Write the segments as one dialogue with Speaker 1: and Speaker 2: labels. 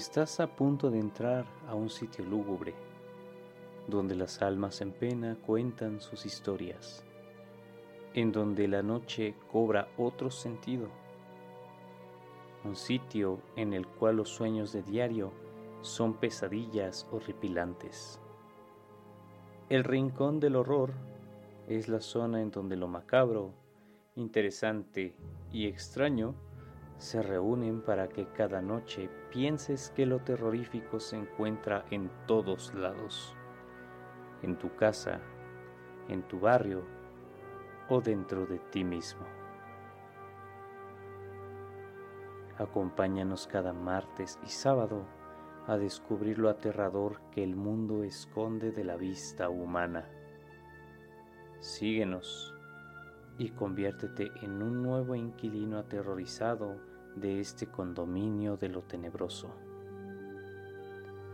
Speaker 1: Estás a punto de entrar a un sitio lúgubre, donde las almas en pena cuentan sus historias, en donde la noche cobra otro sentido, un sitio en el cual los sueños de diario son pesadillas horripilantes. El rincón del horror es la zona en donde lo macabro, interesante y extraño se reúnen para que cada noche pienses que lo terrorífico se encuentra en todos lados, en tu casa, en tu barrio o dentro de ti mismo. Acompáñanos cada martes y sábado a descubrir lo aterrador que el mundo esconde de la vista humana. Síguenos y conviértete en un nuevo inquilino aterrorizado de este condominio de lo tenebroso.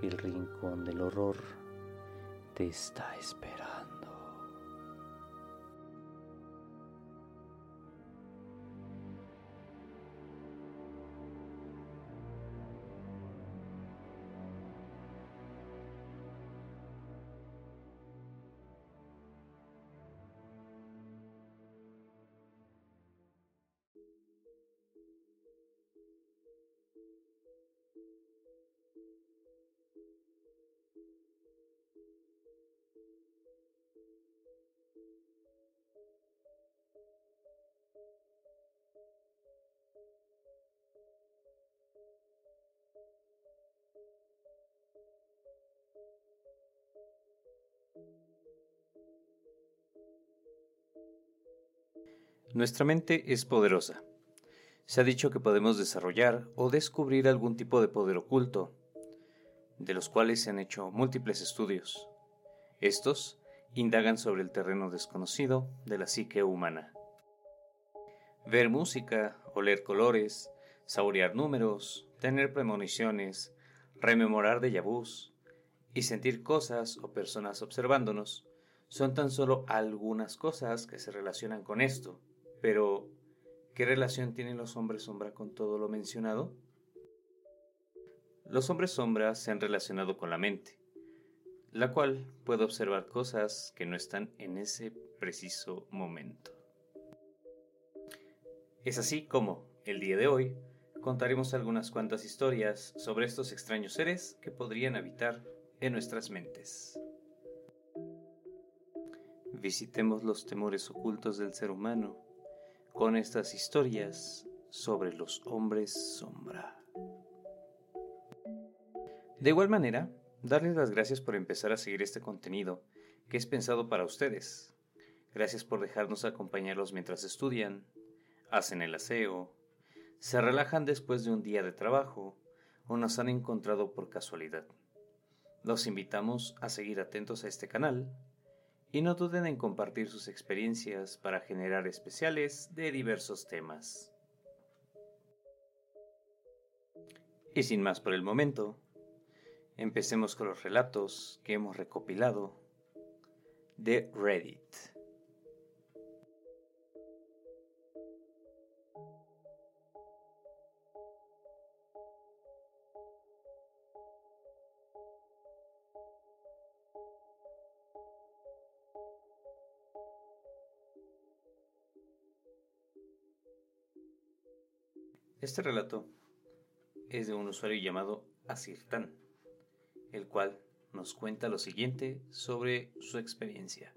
Speaker 1: El rincón del horror te está esperando. Nuestra mente es poderosa. Se ha dicho que podemos desarrollar o descubrir algún tipo de poder oculto, de los cuales se han hecho múltiples estudios. Estos indagan sobre el terreno desconocido de la psique humana. Ver música, oler colores, saborear números, tener premoniciones, rememorar de vus y sentir cosas o personas observándonos son tan solo algunas cosas que se relacionan con esto pero, ¿qué relación tienen los hombres sombra con todo lo mencionado? Los hombres sombra se han relacionado con la mente, la cual puede observar cosas que no están en ese preciso momento. Es así como, el día de hoy, contaremos algunas cuantas historias sobre estos extraños seres que podrían habitar en nuestras mentes. Visitemos los temores ocultos del ser humano con estas historias sobre los hombres sombra. De igual manera, darles las gracias por empezar a seguir este contenido que es pensado para ustedes. Gracias por dejarnos acompañarlos mientras estudian, hacen el aseo, se relajan después de un día de trabajo o nos han encontrado por casualidad. Los invitamos a seguir atentos a este canal y no duden en compartir sus experiencias para generar especiales de diversos temas. Y sin más por el momento, empecemos con los relatos que hemos recopilado de Reddit. Este relato es de un usuario llamado Asirtan, el cual nos cuenta lo siguiente sobre su experiencia.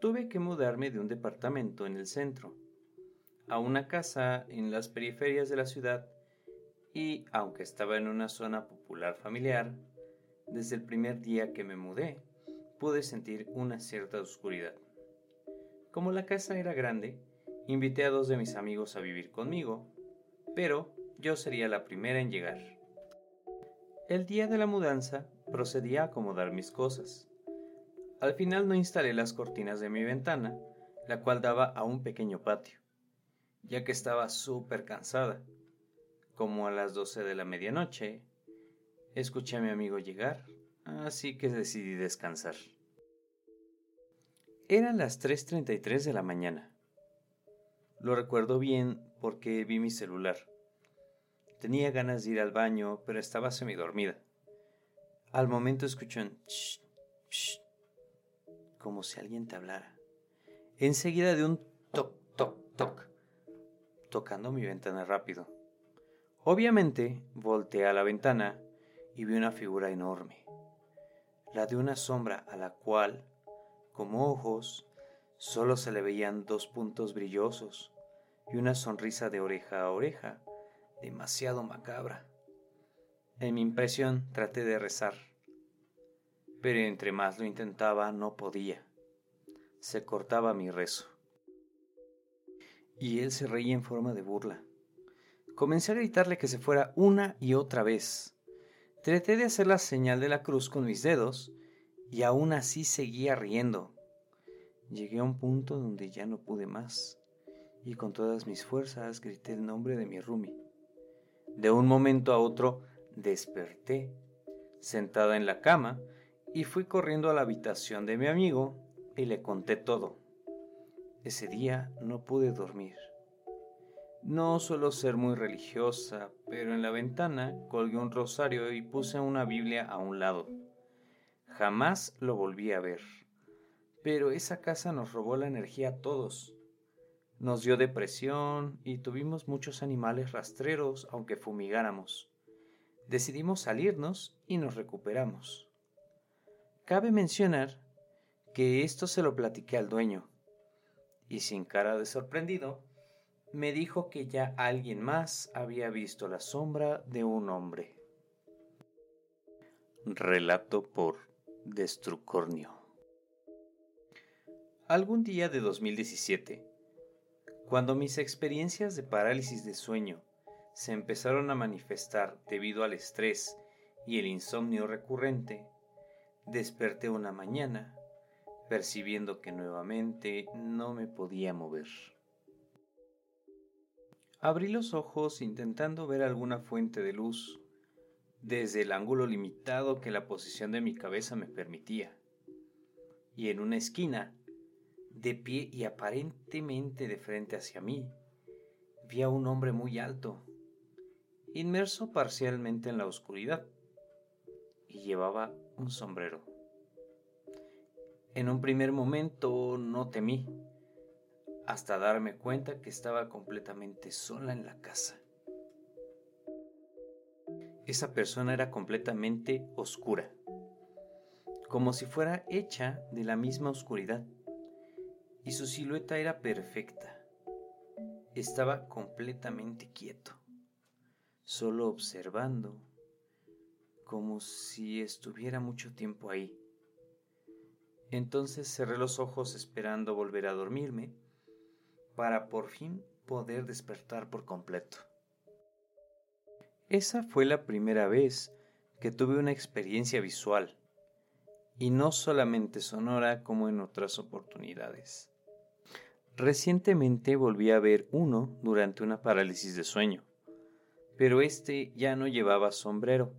Speaker 1: Tuve que mudarme de un departamento en el centro a una casa en las periferias de la ciudad y, aunque estaba en una zona popular familiar, desde el primer día que me mudé pude sentir una cierta oscuridad. Como la casa era grande, Invité a dos de mis amigos a vivir conmigo, pero yo sería la primera en llegar. El día de la mudanza procedí a acomodar mis cosas. Al final no instalé las cortinas de mi ventana, la cual daba a un pequeño patio, ya que estaba súper cansada. Como a las 12 de la medianoche, escuché a mi amigo llegar, así que decidí descansar. Eran las 3.33 de la mañana. Lo recuerdo bien porque vi mi celular. Tenía ganas de ir al baño, pero estaba semidormida. Al momento escuché un como si alguien te hablara. Enseguida de un toc, toc, toc, tocando mi ventana rápido. Obviamente, volteé a la ventana y vi una figura enorme, la de una sombra a la cual, como ojos, solo se le veían dos puntos brillosos y una sonrisa de oreja a oreja, demasiado macabra. En mi impresión traté de rezar, pero entre más lo intentaba no podía. Se cortaba mi rezo. Y él se reía en forma de burla. Comencé a gritarle que se fuera una y otra vez. Traté de hacer la señal de la cruz con mis dedos y aún así seguía riendo. Llegué a un punto donde ya no pude más y con todas mis fuerzas grité el nombre de mi Rumi. De un momento a otro desperté, sentada en la cama, y fui corriendo a la habitación de mi amigo y le conté todo. Ese día no pude dormir. No suelo ser muy religiosa, pero en la ventana colgué un rosario y puse una Biblia a un lado. Jamás lo volví a ver. Pero esa casa nos robó la energía a todos. Nos dio depresión y tuvimos muchos animales rastreros aunque fumigáramos. Decidimos salirnos y nos recuperamos. Cabe mencionar que esto se lo platiqué al dueño, y sin cara de sorprendido, me dijo que ya alguien más había visto la sombra de un hombre. Relato por Destrucornio. Algún día de 2017, cuando mis experiencias de parálisis de sueño se empezaron a manifestar debido al estrés y el insomnio recurrente, desperté una mañana percibiendo que nuevamente no me podía mover. Abrí los ojos intentando ver alguna fuente de luz desde el ángulo limitado que la posición de mi cabeza me permitía. Y en una esquina de pie y aparentemente de frente hacia mí, vi a un hombre muy alto, inmerso parcialmente en la oscuridad, y llevaba un sombrero. En un primer momento no temí, hasta darme cuenta que estaba completamente sola en la casa. Esa persona era completamente oscura, como si fuera hecha de la misma oscuridad y su silueta era perfecta. Estaba completamente quieto, solo observando, como si estuviera mucho tiempo ahí. Entonces cerré los ojos esperando volver a dormirme para por fin poder despertar por completo. Esa fue la primera vez que tuve una experiencia visual, y no solamente sonora como en otras oportunidades. Recientemente volví a ver uno durante una parálisis de sueño, pero este ya no llevaba sombrero.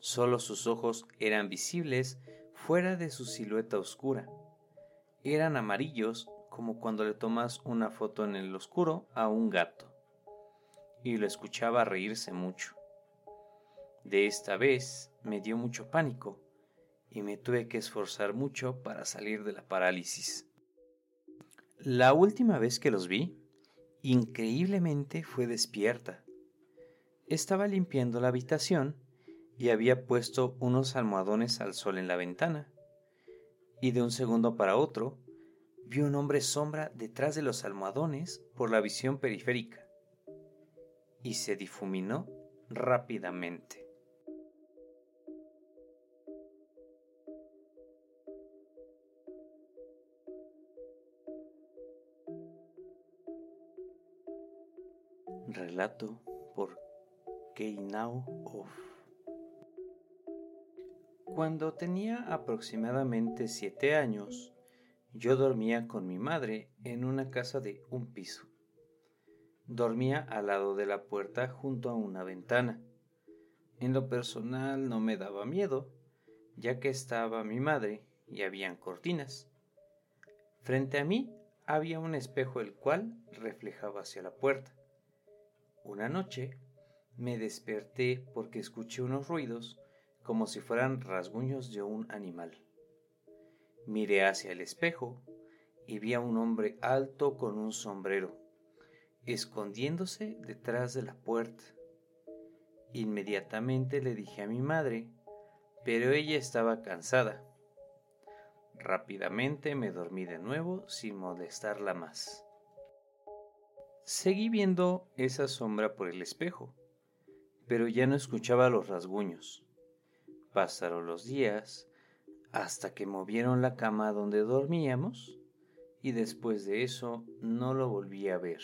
Speaker 1: Solo sus ojos eran visibles fuera de su silueta oscura. Eran amarillos como cuando le tomas una foto en el oscuro a un gato. Y lo escuchaba reírse mucho. De esta vez me dio mucho pánico y me tuve que esforzar mucho para salir de la parálisis. La última vez que los vi, increíblemente fue despierta. Estaba limpiando la habitación y había puesto unos almohadones al sol en la ventana. Y de un segundo para otro, vi un hombre sombra detrás de los almohadones por la visión periférica. Y se difuminó rápidamente. Por Keinao Off. Cuando tenía aproximadamente siete años, yo dormía con mi madre en una casa de un piso. Dormía al lado de la puerta junto a una ventana. En lo personal no me daba miedo, ya que estaba mi madre y habían cortinas. Frente a mí había un espejo el cual reflejaba hacia la puerta. Una noche Me desperté porque escuché unos ruidos como si fueran rasguños de un animal. Miré hacia el espejo y vi a un hombre alto con un sombrero, escondiéndose detrás de la puerta. Inmediatamente le dije a mi madre, pero ella estaba cansada. Rápidamente me dormí de nuevo sin molestarla más. Seguí viendo esa sombra por el espejo, pero ya no escuchaba los rasguños. Pasaron los días hasta que movieron la cama donde dormíamos y después de eso no lo volví a ver.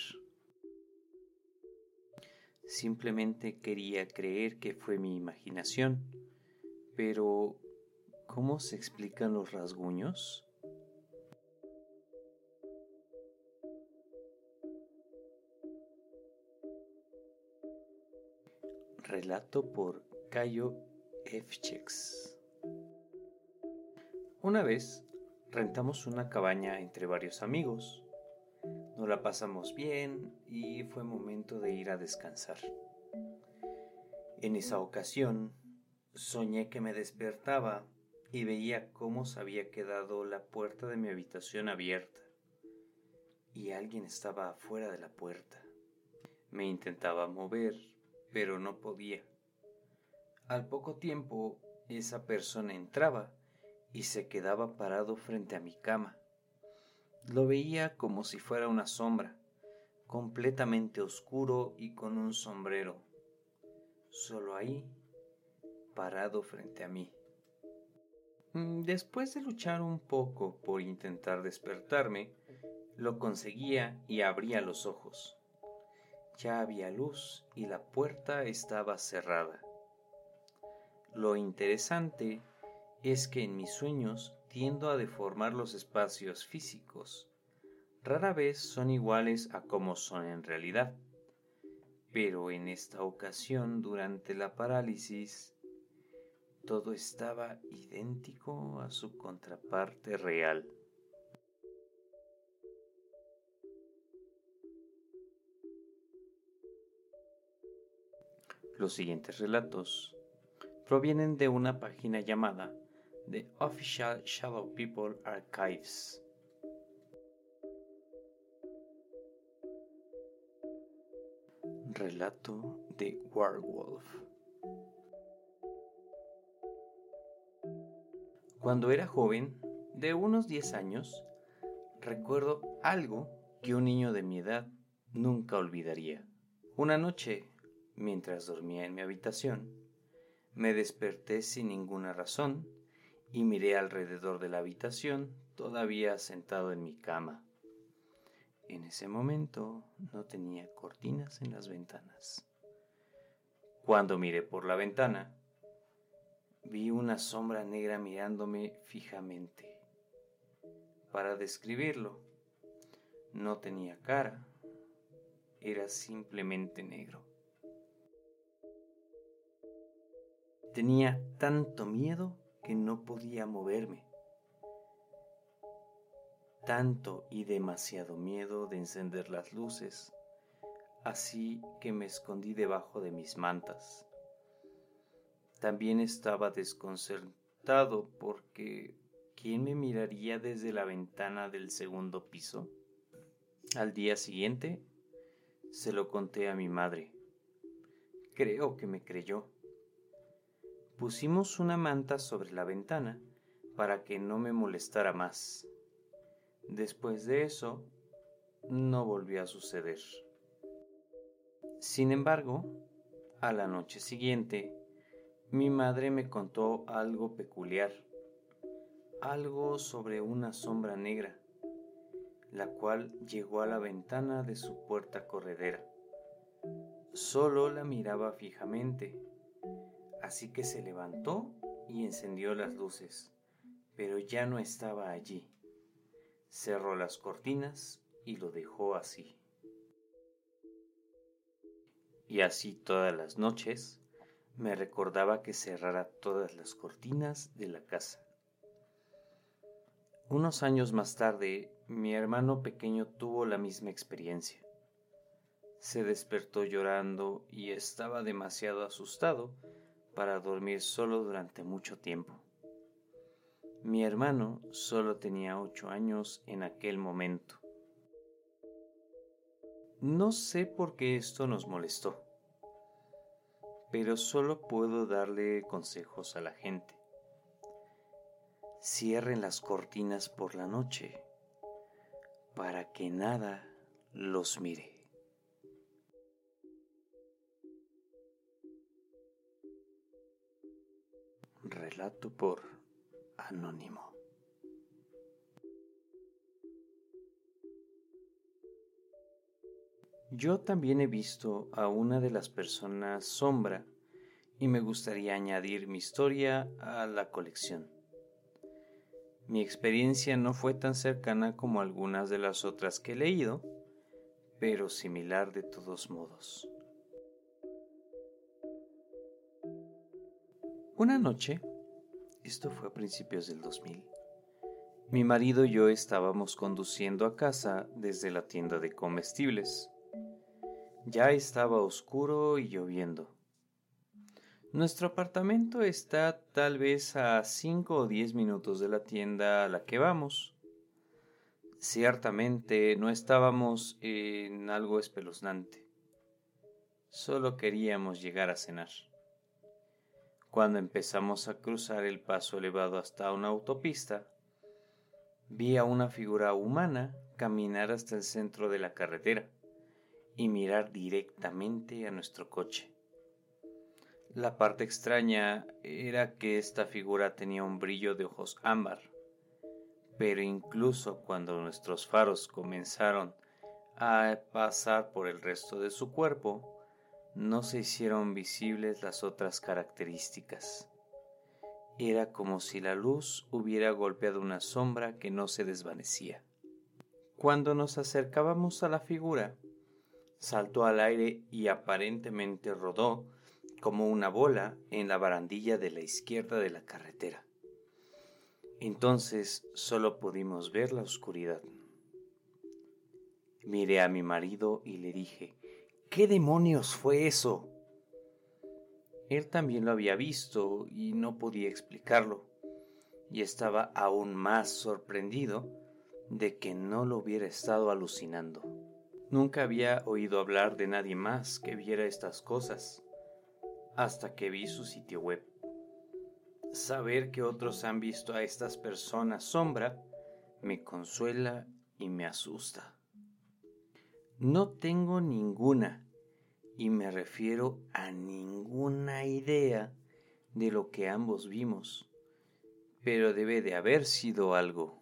Speaker 1: Simplemente quería creer que fue mi imaginación, pero ¿cómo se explican los rasguños? Relato por Cayo Efchex. Una vez rentamos una cabaña entre varios amigos. Nos la pasamos bien y fue momento de ir a descansar. En esa ocasión soñé que me despertaba y veía cómo se había quedado la puerta de mi habitación abierta y alguien estaba afuera de la puerta. Me intentaba mover, pero no podía. Al poco tiempo, esa persona entraba y se quedaba parado frente a mi cama. Lo veía como si fuera una sombra, completamente oscuro y con un sombrero. Solo ahí, parado frente a mí. Mm, después de luchar un poco por intentar despertarme, lo conseguía y abría los ojos. Ya había luz y la puerta estaba cerrada. Lo interesante es que en mis sueños tiendo a deformar los espacios físicos. Rara vez son iguales a como son en realidad. Pero en esta ocasión, durante la parálisis, todo estaba idéntico a su contraparte real. Los siguientes relatos provienen de una página llamada The Official Shadow People Archives. Relato de Werewolf. Cuando era joven, de unos 10 años, recuerdo algo que un niño de mi edad nunca olvidaría. Una noche, mientras dormía en mi habitación, me desperté sin ninguna razón y miré alrededor de la habitación, todavía sentado en mi cama. En ese momento no tenía cortinas en las ventanas. Cuando miré por la ventana, vi una sombra negra mirándome fijamente. Para describirlo, no tenía cara, era simplemente negro. Tenía tanto miedo que no podía moverme. Tanto y demasiado miedo de encender las luces, así que me escondí debajo de mis mantas. También estaba desconcertado porque ¿quién me miraría desde la ventana del segundo piso? Al día siguiente se lo conté a mi madre. Creo que me creyó. Pusimos una manta sobre la ventana para que no me molestara más. Después de eso, no volvió a suceder. Sin embargo, a la noche siguiente, mi madre me contó algo peculiar, algo sobre una sombra negra, la cual llegó a la ventana de su puerta corredera. Solo la miraba fijamente Así que se levantó y encendió las luces, pero ya no estaba allí. Cerró las cortinas y lo dejó así. Y así todas las noches me recordaba que cerrara todas las cortinas de la casa. Unos años más tarde, mi hermano pequeño tuvo la misma experiencia. se despertó llorando y estaba demasiado asustado para dormir solo durante mucho tiempo. Mi hermano solo tenía ocho años en aquel momento. No sé por qué esto nos molestó, pero solo puedo darle consejos a la gente. Cierren las cortinas por la noche para que nada los mire. Relato por Anónimo. Yo también he visto a una de las personas sombra y me gustaría añadir mi historia a la colección. Mi experiencia no fue tan cercana como algunas de las otras que he leído, pero similar de todos modos. Una noche, esto fue a principios del 2000, mi marido y yo estábamos conduciendo a casa desde la tienda de comestibles. Ya estaba oscuro y lloviendo. Nuestro apartamento está tal vez a 5 o 10 minutos de la tienda a la que vamos. Ciertamente no estábamos en algo espeluznante. Solo queríamos llegar a cenar. Cuando empezamos a cruzar el paso elevado hasta una autopista, vi a una figura humana caminar hasta el centro de la carretera y mirar directamente a nuestro coche. La parte extraña era que esta figura tenía un brillo de ojos ámbar, pero incluso cuando nuestros faros comenzaron a pasar por el resto de su cuerpo, no se hicieron visibles las otras características. Era como si la luz hubiera golpeado una sombra que no se desvanecía. Cuando nos acercábamos a la figura, saltó al aire y aparentemente rodó como una bola en la barandilla de la izquierda de la carretera. Entonces solo pudimos ver la oscuridad. Miré a mi marido y le dije, ¿qué demonios fue eso? Él también lo había visto y no podía explicarlo, y estaba aún más sorprendido de que no lo hubiera estado alucinando. Nunca había oído hablar de nadie más que viera estas cosas hasta que vi su sitio web. Saber que otros han visto a estas personas sombra me consuela y me asusta. No tengo ninguna, y me refiero a ninguna idea de lo que ambos vimos, pero debe de haber sido algo.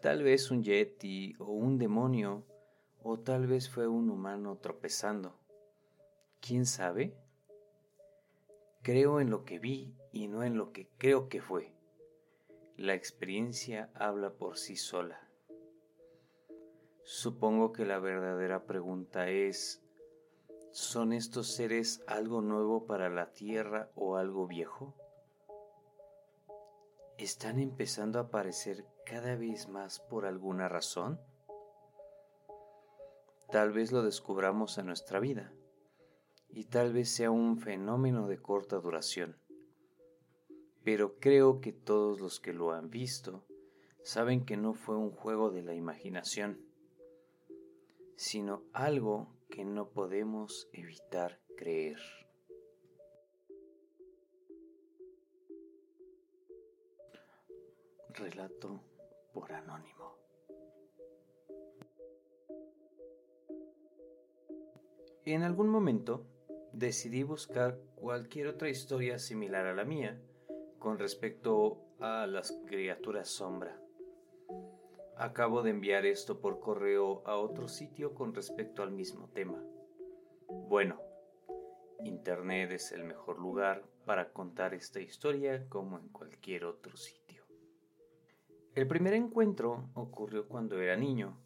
Speaker 1: Tal vez un yeti o un demonio, o tal vez fue un humano tropezando. ¿Quién sabe? Creo en lo que vi y no en lo que creo que fue. La experiencia habla por sí sola. Supongo que la verdadera pregunta es, ¿son estos seres algo nuevo para la Tierra o algo viejo? ¿Están empezando a aparecer cada vez más por alguna razón? Tal vez lo descubramos en nuestra vida y tal vez sea un fenómeno de corta duración. Pero creo que todos los que lo han visto saben que no fue un juego de la imaginación, sino algo que no podemos evitar creer. Relato por anónimo. En algún momento decidí buscar cualquier otra historia similar a la mía con respecto a las criaturas sombra. Acabo de enviar esto por correo a otro sitio con respecto al mismo tema. Bueno, Internet es el mejor lugar para contar esta historia como en cualquier otro sitio. El primer encuentro ocurrió cuando era niño.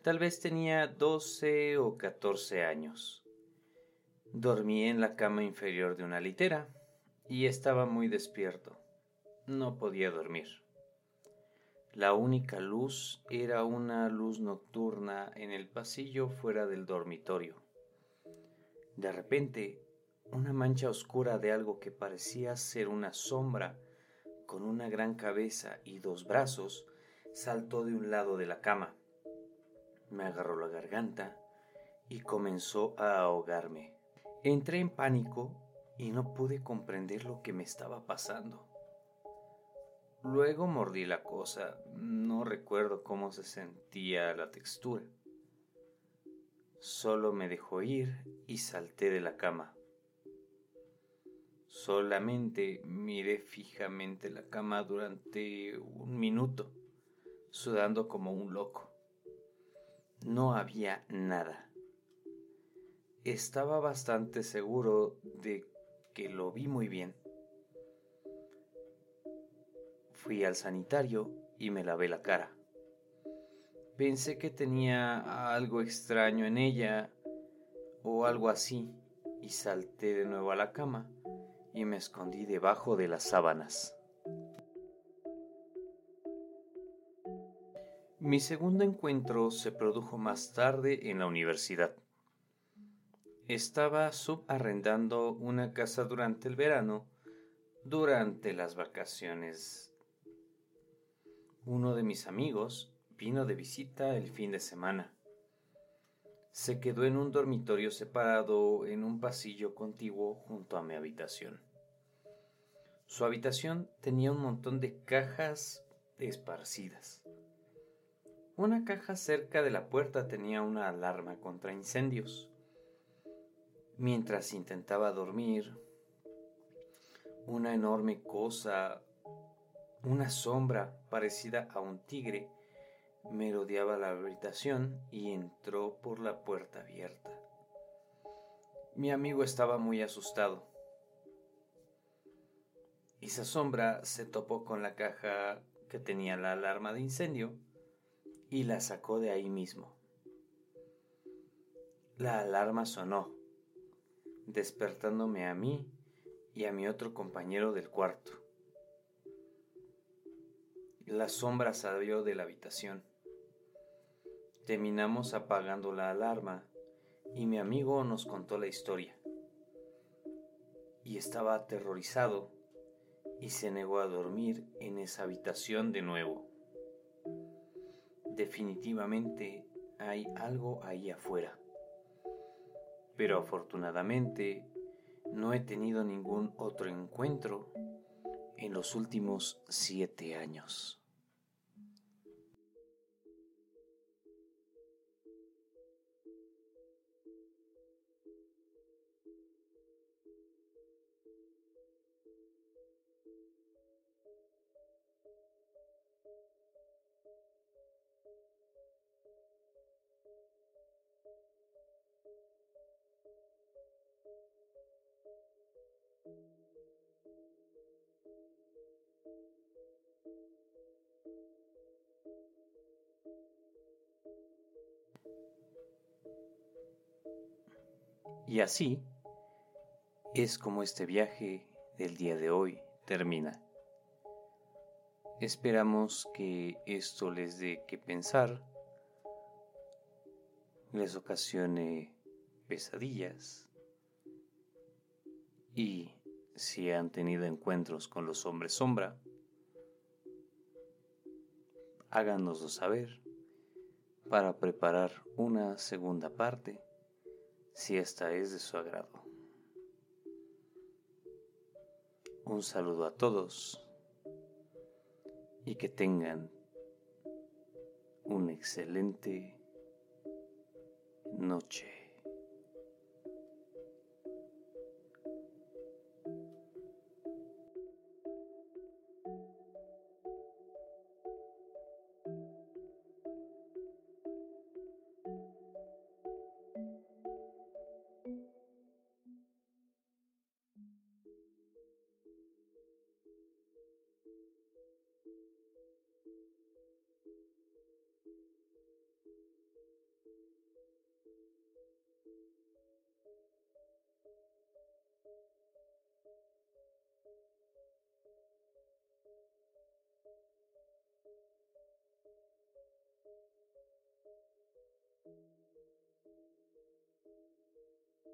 Speaker 1: Tal vez tenía 12 o 14 años. Dormí en la cama inferior de una litera y estaba muy despierto. No podía dormir. La única luz era una luz nocturna en el pasillo fuera del dormitorio. De repente, una mancha oscura de algo que parecía ser una sombra con una gran cabeza y dos brazos saltó de un lado de la cama. Me agarró la garganta y comenzó a ahogarme. Entré en pánico y no pude comprender lo que me estaba pasando. Luego mordí la cosa, no recuerdo cómo se sentía la textura. Solo me dejó ir y salté de la cama. Solamente miré fijamente la cama durante un minuto, sudando como un loco. No había nada. Estaba bastante seguro de que lo vi muy bien. Fui al sanitario y me lavé la cara. Pensé que tenía algo extraño en ella o algo así y salté de nuevo a la cama y me escondí debajo de las sábanas. Mi segundo encuentro se produjo más tarde en la universidad. Estaba subarrendando una casa durante el verano, durante las vacaciones. Uno de mis amigos vino de visita el fin de semana. Se quedó en un dormitorio separado en un pasillo contiguo junto a mi habitación. Su habitación tenía un montón de cajas esparcidas. Una caja cerca de la puerta tenía una alarma contra incendios. Mientras intentaba dormir, una enorme cosa, una sombra parecida a un tigre, merodeaba la habitación y entró por la puerta abierta. Mi amigo estaba muy asustado. Esa sombra se topó con la caja que tenía la alarma de incendio y la sacó de ahí mismo. La alarma sonó despertándome a mí y a mi otro compañero del cuarto. La sombra salió de la habitación. Terminamos apagando la alarma y mi amigo nos contó la historia. Y estaba aterrorizado y se negó a dormir en esa habitación de nuevo. Definitivamente hay algo ahí afuera pero afortunadamente no he tenido ningún otro encuentro en los últimos siete años. Y así es como este viaje del día de hoy termina. Esperamos que esto les dé que pensar, les ocasione pesadillas y si han tenido encuentros con los hombres sombra, háganoslo saber para preparar una segunda parte si esta es de su agrado. Un saludo a todos y que tengan una excelente noche. Te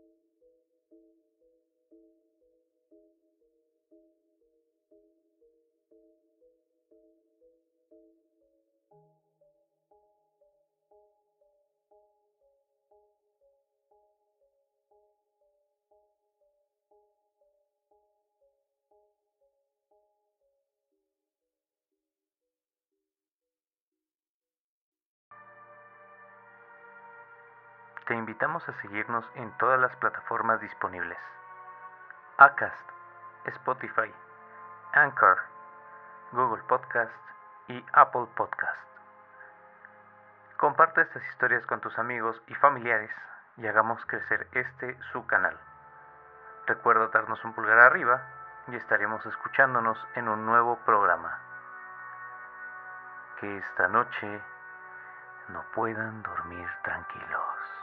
Speaker 1: invitamos a seguirnos en todas las plataformas disponibles. Acast, Spotify, Anchor, Google Podcast y Apple Podcast. Comparte estas historias con tus amigos y familiares y hagamos crecer este su canal. Recuerda darnos un pulgar arriba y estaremos escuchándonos en un nuevo programa. Que esta noche no puedan dormir tranquilos.